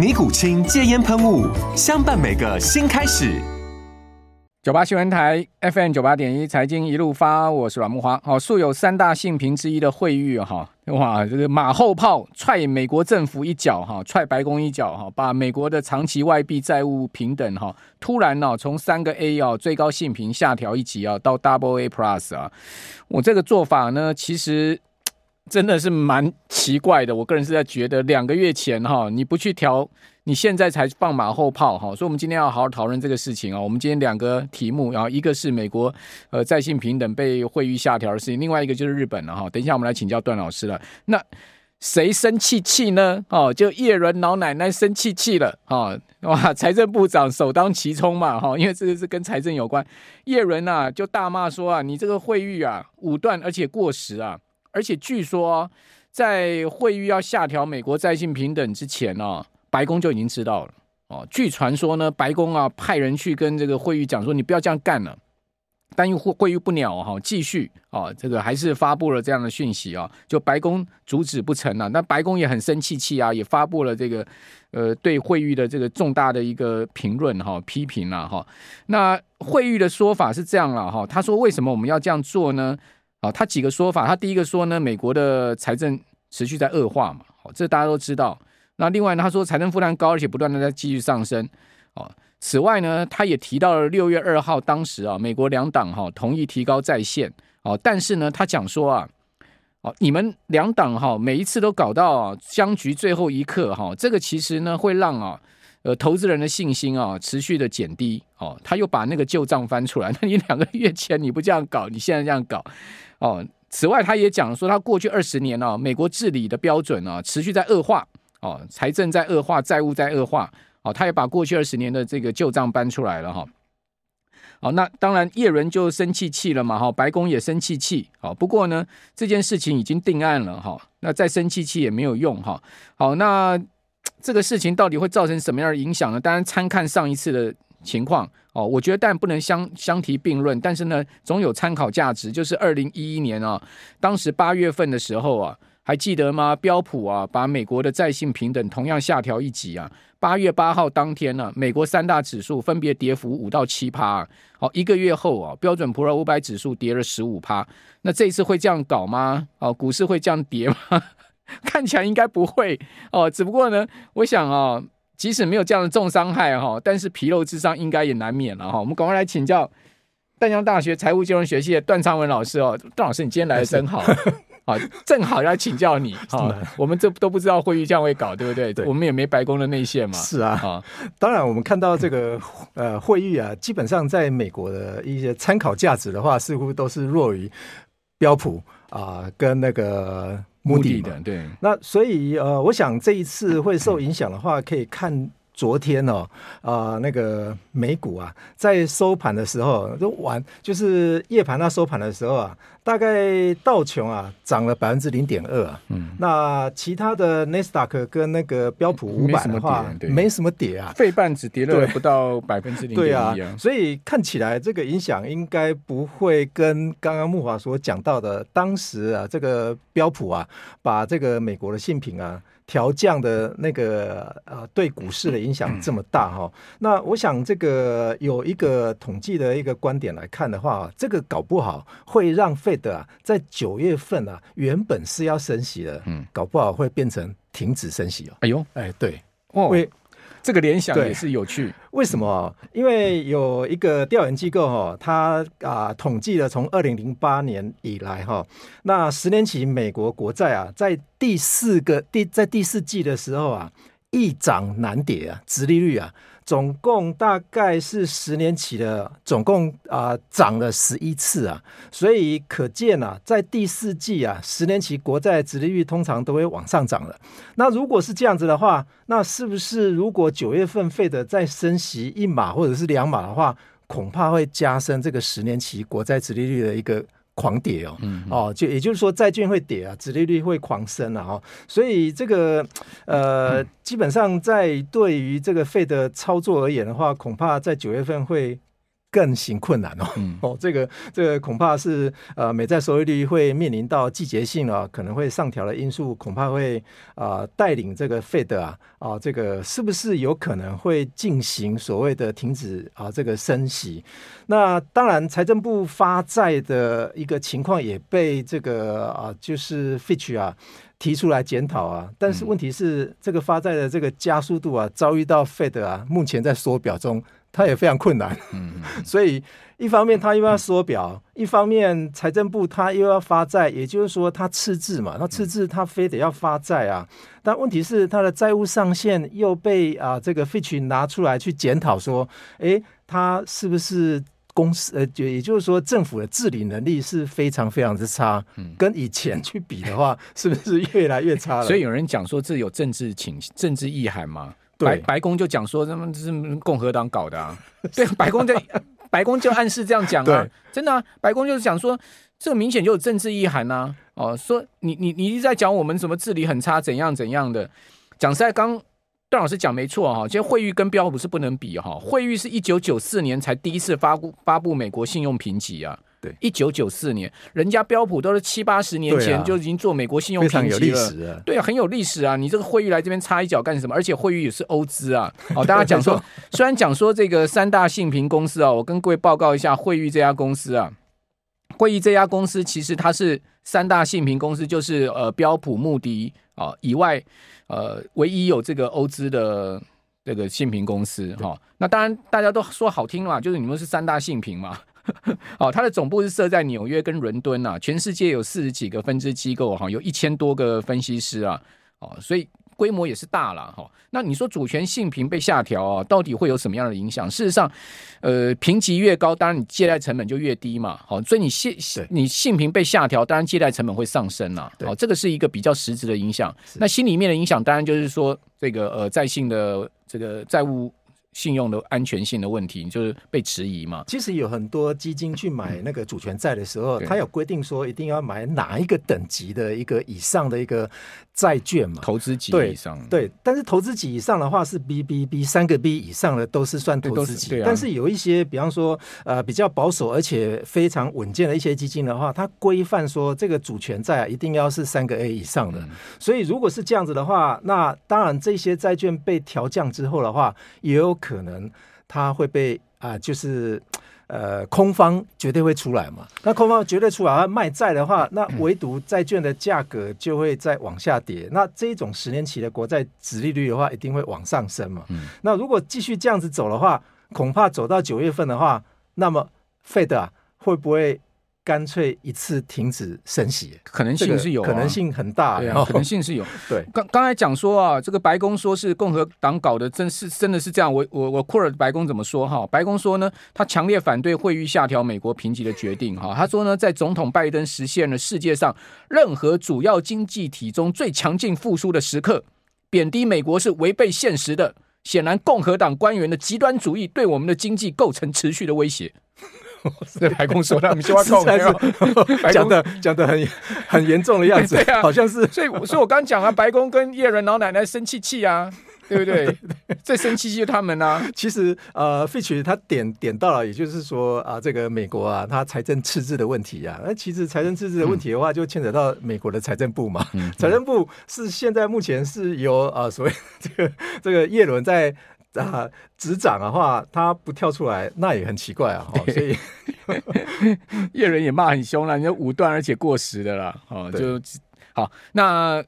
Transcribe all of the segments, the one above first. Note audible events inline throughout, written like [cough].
尼古清戒烟喷雾，相伴每个新开始。九八新闻台 FM 九八点一，财经一路发，我是阮慕驊。好，素有三大性平之一的惠誉哈，哇，这个马后炮踹美国政府一脚哈，踹白宫一脚哈，把美国的长期外币债务平等哈，突然呢从三个 A 哦最高性平下调一级啊到 Double A Plus 啊，我这个做法呢其实。真的是蛮奇怪的，我个人是在觉得两个月前哈，你不去调，你现在才放马后炮哈，所以我们今天要好好讨论这个事情啊。我们今天两个题目，然后一个是美国呃在线平等被惠誉下调的事情，另外一个就是日本了哈。等一下我们来请教段老师了。那谁生气气呢？哦，就叶伦老奶奶生气气了啊！哇，财政部长首当其冲嘛哈，因为这个是跟财政有关。叶伦啊就大骂说啊，你这个会议啊武断而且过时啊。而且据说，在惠誉要下调美国债信评等之前呢，白宫就已经知道了哦。据传说呢，白宫啊派人去跟这个惠誉讲说，你不要这样干了。但又会惠誉不鸟哈，继续啊，这个还是发布了这样的讯息啊，就白宫阻止不成了。那白宫也很生气气啊，也发布了这个呃对惠誉的这个重大的一个评论哈，批评了哈。那惠誉的说法是这样了哈，他说为什么我们要这样做呢？啊，他几个说法，他第一个说呢，美国的财政持续在恶化嘛，好，这大家都知道。那另外呢，他说财政负担高，而且不断的在继续上升。哦，此外呢，他也提到了六月二号当时啊，美国两党哈同意提高债限，哦，但是呢，他讲说啊，哦，你们两党哈每一次都搞到僵局最后一刻哈，这个其实呢会让啊。呃，投资人的信心啊，持续的减低哦。他又把那个旧账翻出来，那你两个月前你不这样搞，你现在这样搞哦。此外，他也讲说，他过去二十年啊，美国治理的标准啊，持续在恶化哦，财政在恶化，债务在恶化哦。他也把过去二十年的这个旧账搬出来了哈。好，那当然叶伦就生气气了嘛哈，白宫也生气气。好，不过呢，这件事情已经定案了哈，那再生气气也没有用哈。好，那。这个事情到底会造成什么样的影响呢？当然，参看上一次的情况哦，我觉得但不能相相提并论，但是呢，总有参考价值。就是二零一一年啊，当时八月份的时候啊，还记得吗？标普啊，把美国的债信平等同样下调一级啊。八月八号当天呢、啊，美国三大指数分别跌幅五到七趴。好，一个月后啊，标准普尔五百指数跌了十五趴。那这一次会这样搞吗？哦，股市会这样跌吗？[laughs] 看起来应该不会哦，只不过呢，我想啊、即使没有这样的重伤害哈、哦，但是皮肉之伤应该也难免了哈、哦。我们赶快来请教淡江大学财务金融学系的段昌文老师哦，段老师你今天来的真好，[laughs] 好，正好要请教你哈、哦。我们这都不知道会议这样会搞，对不对？对，我们也没白宫的内线嘛。是啊，啊，当然我们看到这个呃会议啊，基本上在美国的一些参考价值的话，似乎都是弱于标普啊、呃，跟那个。目的的对，那所以呃，我想这一次会受影响的话，可以看昨天哦，啊、呃，那个美股啊，在收盘的时候就晚，就是夜盘它收盘的时候啊。大概道琼啊涨了百分之零点二啊，嗯，那其他的纳斯达克跟那个标普五百的话，没什么跌啊，费半只跌了不到百分之零点一啊，所以看起来这个影响应该不会跟刚刚木华所讲到的当时啊这个标普啊把这个美国的信品啊。调降的那个呃，对股市的影响这么大哈、哦？那我想这个有一个统计的一个观点来看的话，这个搞不好会让费德啊，在九月份啊，原本是要升息的，嗯，搞不好会变成停止升息哦。哎呦，哎，对，哦，为这个联想也是有趣。为什么？因为有一个调研机构哈，它啊统计了从二零零八年以来哈，那十年期美国国债啊，在第四个第在第四季的时候啊，易涨难跌啊，殖利率啊。总共大概是十年期的，总共啊涨了十一次啊，所以可见啊，在第四季啊，十年期国债殖利率通常都会往上涨了。那如果是这样子的话，那是不是如果九月份费德再升息一码或者是两码的话，恐怕会加深这个十年期国债殖利率的一个狂跌哦，嗯、哦，就也就是说债券会跌啊，殖利率会狂升啊，哦，所以这个呃，嗯、基本上在对于这个费的操作而言的话，恐怕在九月份会。更行困难哦，嗯、[laughs] 哦，这个这个恐怕是呃美债收益率会面临到季节性啊，可能会上调的因素，恐怕会啊、呃、带领这个 Fed 啊啊这个是不是有可能会进行所谓的停止啊这个升息？那当然，财政部发债的一个情况也被这个啊就是 Fitch 啊提出来检讨啊，但是问题是、嗯、这个发债的这个加速度啊，遭遇到 Fed 啊目前在缩表中。他也非常困难，嗯 [laughs] 所以一方面他又要缩表，一方面财政部他又要发债，也就是说他赤字嘛，那赤字他非得要发债啊。但问题是他的债务上限又被啊这个 Fitch 拿出来去检讨，说，诶，他是不是公司呃，就也就是说政府的治理能力是非常非常之差，跟以前去比的话，是不是越来越差了？所以有人讲说这有政治情政治意涵吗？白白宫就讲说，他们是共和党搞的啊。[laughs] 对，白宫在白宫就暗示这样讲啊，真的啊，白宫就是讲说，这明显就有政治意涵呐。哦，说你你你一直在讲我们什么治理很差，怎样怎样的。讲实在，刚段老师讲没错哈，其实惠誉跟标普是不能比哈，惠誉是一九九四年才第一次发布发布美国信用评级啊。对，一九九四年，人家标普都是七八十年前就已经做美国信用评级了，对啊，很有历史啊。你这个惠誉来这边插一脚干什么？而且惠誉也是欧资啊。哦，大家讲说，[laughs] 虽然讲说这个三大信评公司啊，我跟各位报告一下，惠誉这家公司啊，惠誉这家公司其实它是三大信评公司，就是呃标普、穆迪啊以外，呃唯一有这个欧资的这个信评公司哈。那当然大家都说好听嘛，就是你们是三大信评嘛。[laughs] 哦，它的总部是设在纽约跟伦敦啊，全世界有四十几个分支机构哈，有一千多个分析师啊，哦，所以规模也是大了哈。那你说主权性评被下调啊，到底会有什么样的影响？事实上，呃，评级越高，当然你借贷成本就越低嘛。好，所以你信你信评被下调，当然借贷成本会上升啊。好，这个是一个比较实质的影响。那心里面的影响，当然就是说这个呃，在信的这个债务。信用的安全性的问题，就是被迟疑嘛。其实有很多基金去买那个主权债的时候，它有规定说一定要买哪一个等级的一个以上的一个债券嘛。投资级以上对，对，但是投资级以上的话是 BBB 三个 B 以上的都是算投资级。但是有一些，比方说呃比较保守而且非常稳健的一些基金的话，它规范说这个主权债啊一定要是三个 A 以上的。所以如果是这样子的话，那当然这些债券被调降之后的话，也有。可能它会被啊、呃，就是呃，空方绝对会出来嘛。那空方绝对出来，它卖债的话，那唯独债券的价格就会再往下跌。那这种十年期的国债殖利率的话，一定会往上升嘛。嗯、那如果继续这样子走的话，恐怕走到九月份的话，那么 Fed 啊会不会？干脆一次停止升息，可能性是有，可能性很大，可能性是有。[laughs] 对，刚刚才讲说啊，这个白宫说是共和党搞的，真是真的是这样。我我我 quote 白宫怎么说哈？白宫说呢，他强烈反对惠誉下调美国评级的决定哈。他说呢，在总统拜登实现了世界上任何主要经济体中最强劲复苏的时刻，贬低美国是违背现实的。显然，共和党官员的极端主义对我们的经济构成持续的威胁。在白宫说他们希望 [laughs] 讲的讲的很很严重的样子，[laughs] 对啊，好像是。所以，所以我刚讲啊，白宫跟叶伦老奶奶生气气啊，对不对？[laughs] 最生气气就他们啊。其实呃，Fitch 他点点到了，也就是说啊，这个美国啊，它财政赤字的问题啊。那其实财政赤字的问题的话，就牵扯到美国的财政部嘛。财政部是现在目前是由啊，所谓这个这个叶伦在。啊，执掌的话，他不跳出来，那也很奇怪啊。所以 [laughs] 叶伦也骂很凶了，你说武断而且过时的了。哦，就好。那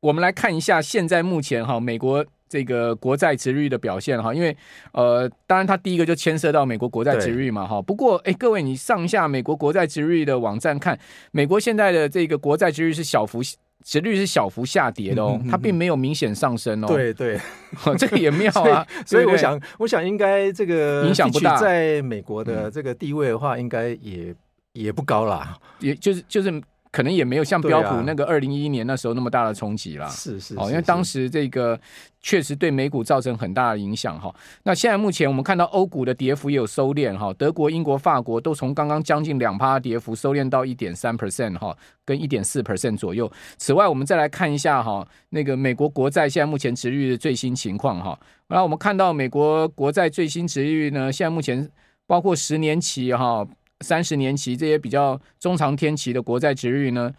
我们来看一下，现在目前哈，美国这个国债殖率的表现哈，因为呃，当然它第一个就牵涉到美国国债殖率嘛哈。不过哎，各位你上下美国国债殖率的网站看，美国现在的这个国债殖率是小幅殖率是小幅下跌的哦，它并没有明显上升哦。对对，[laughs] 这个也妙啊。所以我想，我想应该这个影响不大，在美国的这个地位的话，应该也也不高啦，也就是就是。可能也没有像标普那个二零一一年那时候那么大的冲击啦。是是，哦，因为当时这个确实对美股造成很大的影响哈。那现在目前我们看到欧股的跌幅也有收敛哈，德国、英国、法国都从刚刚将近两趴跌幅收敛到一点三 percent 哈，跟一点四 percent 左右。此外，我们再来看一下哈，那个美国国债现在目前值率的最新情况哈。然后我们看到美国国债最新值率呢，现在目前包括十年期哈。三十年期这些比较中长天期的国债值率呢，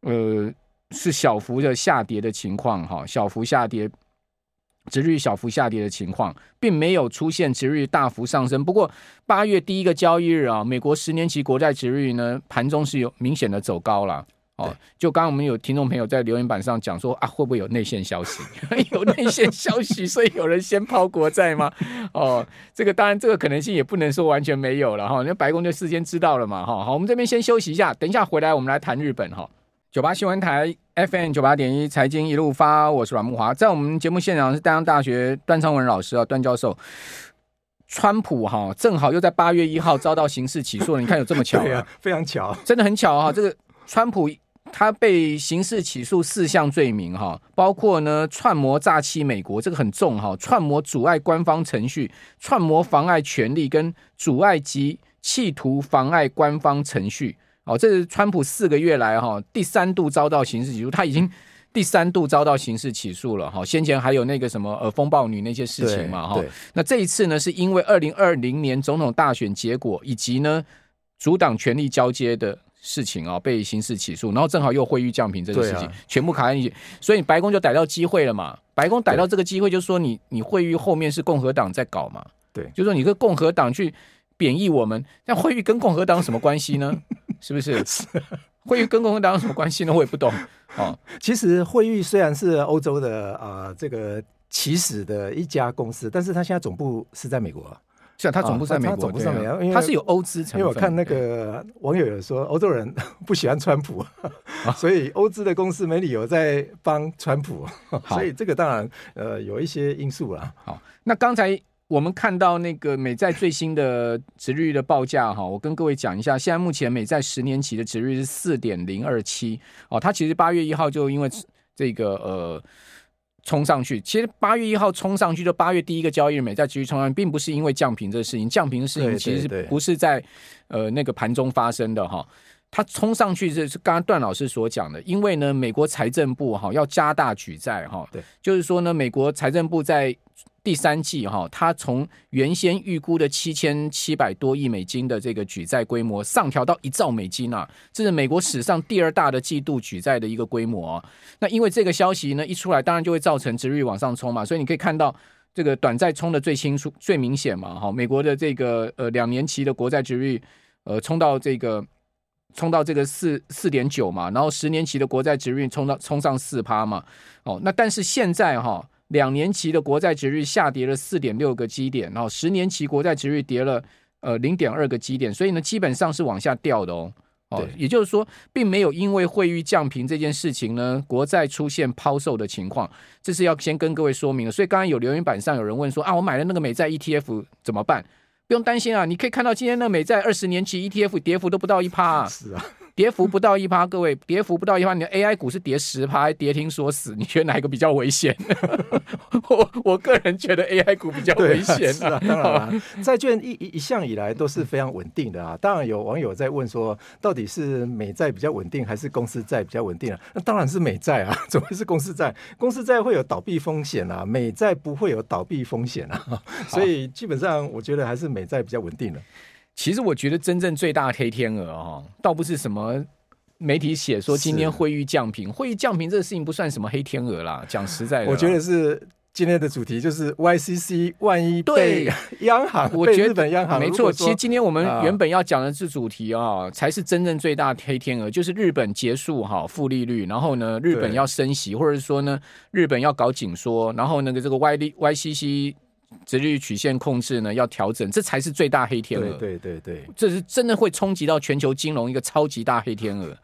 呃，是小幅的下跌的情况哈，小幅下跌，殖率小幅下跌的情况，并没有出现殖率大幅上升。不过八月第一个交易日啊，美国十年期国债值率呢，盘中是有明显的走高了。哦，就刚刚我们有听众朋友在留言板上讲说啊，会不会有内线消息？[laughs] 有内线消息，所以有人先抛国债吗？[laughs] 哦，这个当然这个可能性也不能说完全没有了哈。那白宫就事先知道了嘛哈。好，我们这边先休息一下，等一下回来我们来谈日本哈。九八新闻台 FM 九八点一财经一路发，我是阮木华，在我们节目现场是淡江大学段昌文老师啊，段教授。川普哈正好又在八月一号遭到刑事起诉了，你看有这么巧啊？[laughs] 啊非常巧，真的很巧哈。这个川普。他被刑事起诉四项罪名，哈，包括呢串谋诈欺美国，这个很重哈，串谋阻碍官方程序，串谋妨碍权利跟阻碍及企图妨碍官方程序，哦，这是川普四个月来哈第三度遭到刑事起诉，他已经第三度遭到刑事起诉了哈，先前还有那个什么呃风暴女那些事情嘛哈，那这一次呢是因为二零二零年总统大选结果以及呢阻挡权力交接的。事情啊，被刑事起诉，然后正好又惠誉降评这个事情，啊、全部卡在一起，所以白宫就逮到机会了嘛。白宫逮到这个机会，就是说你你惠誉后面是共和党在搞嘛，对，就是说你跟共和党去贬义我们，那惠誉跟共和党有什么关系呢？[laughs] 是不是？是惠誉跟共和党有什么关系呢？我也不懂。哦，其实惠誉虽然是欧洲的啊、呃、这个起始的一家公司，但是它现在总部是在美国。是啊，他总部在美国，总部在美国，因为他是有欧资成分。因为我看那个网友有说，欧洲人不喜欢川普，[laughs] 啊、所以欧资的公司没理由在帮川普，所以这个当然呃有一些因素啦。好，那刚才我们看到那个美债最新的值率的报价哈，我跟各位讲一下，现在目前美债十年期的值率是四点零二七哦，它其实八月一号就因为这个呃。冲上去，其实八月一号冲上去，就八月第一个交易日，美债继续冲上去，并不是因为降平这个事情，降平的事情其实不是在呃那个盘中发生的哈，它冲上去这是刚刚段老师所讲的，因为呢，美国财政部哈要加大举债哈，对，就是说呢，美国财政部在。第三季哈，它从原先预估的七千七百多亿美金的这个举债规模上调到一兆美金啊，这是美国史上第二大的季度举债的一个规模啊。那因为这个消息呢一出来，当然就会造成殖率往上冲嘛，所以你可以看到这个短债冲的最清楚、最明显嘛。哈，美国的这个呃两年期的国债殖率呃冲到这个冲到这个四四点九嘛，然后十年期的国债殖率冲到冲上四趴嘛。哦，那但是现在哈。两年期的国债值率下跌了四点六个基点，然后十年期国债值率跌了呃零点二个基点，所以呢基本上是往下掉的哦。哦，也就是说，并没有因为汇率降平这件事情呢，国债出现抛售的情况，这是要先跟各位说明的。所以刚刚有留言板上有人问说啊，我买了那个美债 ETF 怎么办？不用担心啊，你可以看到今天那个美债二十年期 ETF 跌幅都不到一趴啊。是啊。跌幅不到一趴，各位，跌幅不到一趴，你的 AI 股是跌十趴，跌停锁死，你觉得哪一个比较危险？[laughs] 我我个人觉得 AI 股比较危险啊，啊。当然了，债券一一向以来都是非常稳定的啊。当然有网友在问说，到底是美债比较稳定，还是公司债比较稳定啊？那当然是美债啊，[laughs] 怎么会是公司债？公司债会有倒闭风险啊，美债不会有倒闭风险啊。所以基本上，我觉得还是美债比较稳定的。其实我觉得真正最大的黑天鹅哦，倒不是什么媒体写说今天惠誉降评，惠誉降频这个事情不算什么黑天鹅啦。讲实在的，我觉得是今天的主题就是 YCC，万一被央行，我觉得日本央行没错。其实今天我们原本要讲的是主题啊、哦，才是真正最大的黑天鹅，就是日本结束哈负利率，然后呢，日本要升息，或者是说呢，日本要搞紧缩，然后那个这个 Y YCC 殖利率曲线控制呢要调整，这才是最大黑天鹅。对对对对，这是真的会冲击到全球金融一个超级大黑天鹅。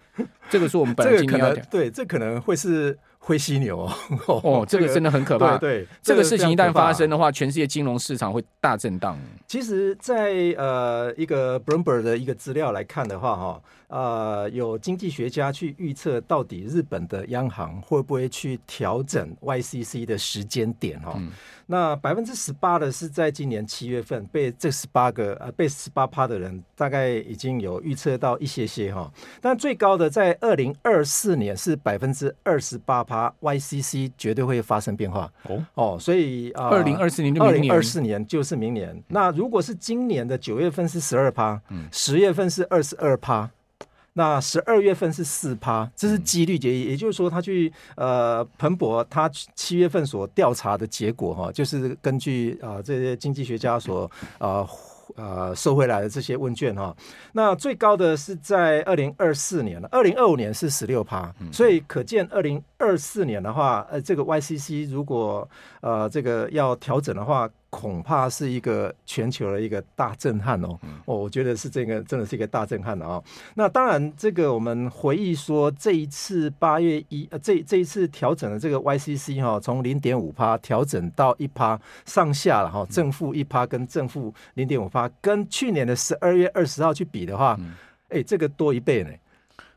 这个是我们本来今天要讲，对，这可能会是。灰犀牛 [laughs] 哦，哦，这个真的很可怕。对，对这个事情一旦发生的话，全世界金融市场会大震荡。其实在，在呃一个 Bloomberg 的一个资料来看的话，哈。呃，有经济学家去预测，到底日本的央行会不会去调整 YCC 的时间点？哈、嗯，那百分之十八的是在今年七月份被这十八个呃被十八趴的人大概已经有预测到一些些哈，但最高的在二零二四年是百分之二十八趴，YCC 绝对会发生变化哦哦，所以啊，二零二四年，二零二四年就是明年。那如果是今年的九月份是十二趴，十月份是二十二趴。那十二月份是四趴，这是几率结，也就是说，他去呃彭博他七月份所调查的结果哈，就是根据啊、呃、这些经济学家所啊呃收回来的这些问卷哈，那最高的是在二零二四年了，二零二五年是十六趴，所以可见二零二四年的话，呃这个 YCC 如果呃这个要调整的话。恐怕是一个全球的一个大震撼哦，哦，我觉得是这个真的是一个大震撼的啊、哦。那当然，这个我们回忆说，这一次八月一呃，这这一次调整的这个 YCC 哈、哦，从零点五趴调整到一趴上下了哈、哦，正负一趴跟正负零点五趴，跟去年的十二月二十号去比的话，哎，这个多一倍呢。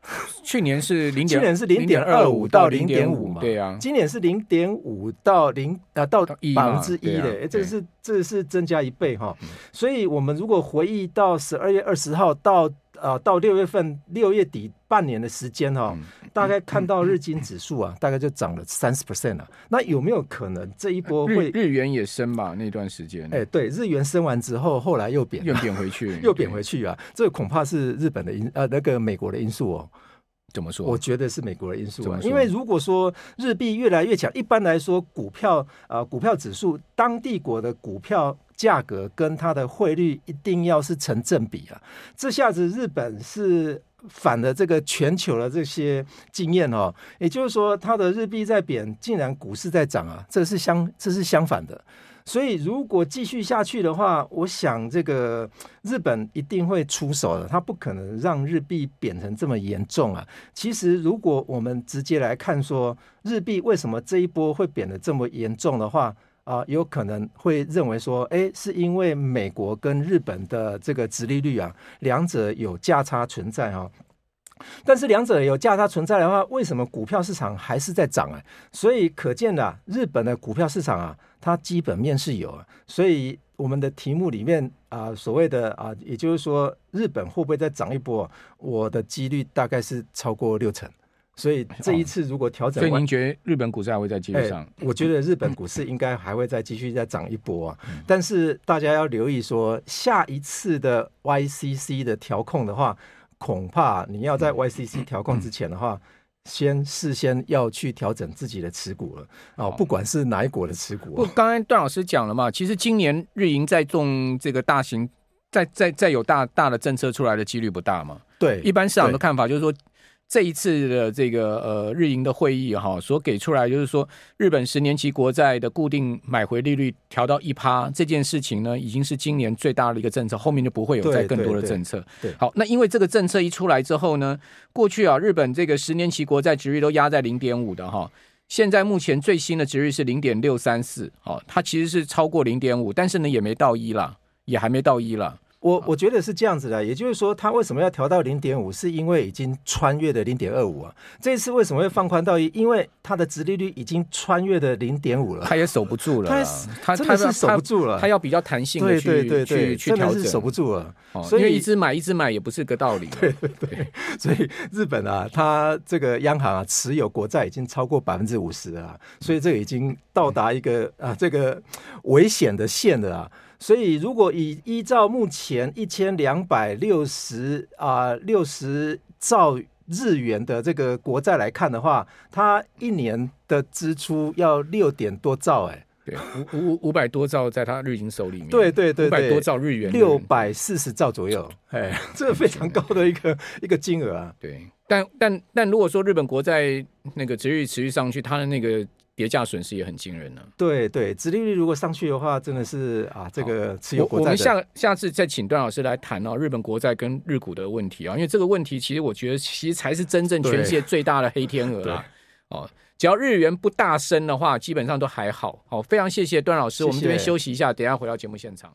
[laughs] 去年是零点，去年是零点二五到零点五嘛，对啊，今年是零点五到零啊到百分之一的，这是这是增加一倍哈，所以我们如果回忆到十二月二十号到呃到六月份六月底半年的时间哈，大概看到日经指数啊，大概就涨了三十 percent 了，那有没有可能这一波会日元也升吧？那段时间，哎，对，日元升完之后，后来又贬，又贬回去，[laughs] 又贬回去啊，这个恐怕是日本的因呃那个美国的因素哦。怎么说？我觉得是美国的因素啊，因为如果说日币越来越强，一般来说股票啊、呃，股票指数当地国的股票价格跟它的汇率一定要是成正比啊。这下子日本是反了这个全球的这些经验哦，也就是说它的日币在贬，竟然股市在涨啊，这是相这是相反的。所以，如果继续下去的话，我想这个日本一定会出手的，他不可能让日币贬成这么严重啊。其实，如果我们直接来看说日币为什么这一波会贬得这么严重的话啊，有可能会认为说，哎，是因为美国跟日本的这个殖利率啊，两者有价差存在哈。但是两者有价差存在的话，为什么股票市场还是在涨啊？所以可见的，日本的股票市场啊，它基本面是有啊。所以我们的题目里面啊，所谓的啊，也就是说，日本会不会再涨一波？我的几率大概是超过六成。所以这一次如果调整，所以您觉得日本股市还会再继续涨？我觉得日本股市应该还会再继续再涨一波啊。但是大家要留意说，下一次的 YCC 的调控的话。恐怕你要在 YCC 调控之前的话，先事先要去调整自己的持股了哦，不管是哪一国的持股。不，刚才段老师讲了嘛，其实今年日银在中这个大型，再再再有大大的政策出来的几率不大嘛。对，一般市场的看法就是说。这一次的这个呃日银的会议哈，所给出来就是说，日本十年期国债的固定买回利率调到一趴这件事情呢，已经是今年最大的一个政策，后面就不会有再更多的政策。对，对，对，好，那因为这个政策一出来之后呢，过去啊日本这个十年期国债值率都压在零点五的哈，现在目前最新的值率是零点六三四，好，它其实是超过零点五，但是呢也没到一啦，也还没到一啦。我我觉得是这样子的，也就是说，它为什么要调到零点五，是因为已经穿越了零点二五啊。这一次为什么会放宽到一？因为它的殖利率已经穿越了零点五了，它也守不住了。它真的是守不住了，它要比较弹性的去对对对对去去调整，守不住了。所以一直买一直买也不是个道理。[laughs] 对对对，所以日本啊，它这个央行啊持有国债已经超过百分之五十了，所以这个已经到达一个啊这个危险的线了啊。所以，如果以依照目前一千两百六十啊六十兆日元的这个国债来看的话，它一年的支出要六点多兆，哎，对，五五五百多兆在他日银手里面，对对对，五百多兆日元，六百四十兆左右，哎，这个非常高的一个一个金额啊。对，但但但如果说日本国债那个殖利率持续上去，它的那个跌价损失也很惊人呢、啊。对对，殖利率如果上去的话，真的是啊，这个持有国债。我们下下次再请段老师来谈哦，日本国债跟日股的问题啊，因为这个问题其实我觉得其实才是真正全世界最大的黑天鹅啦。哦。只要日元不大升的话，基本上都还好。好，非常谢谢段老师，谢谢。我们这边休息一下，等一下回到节目现场。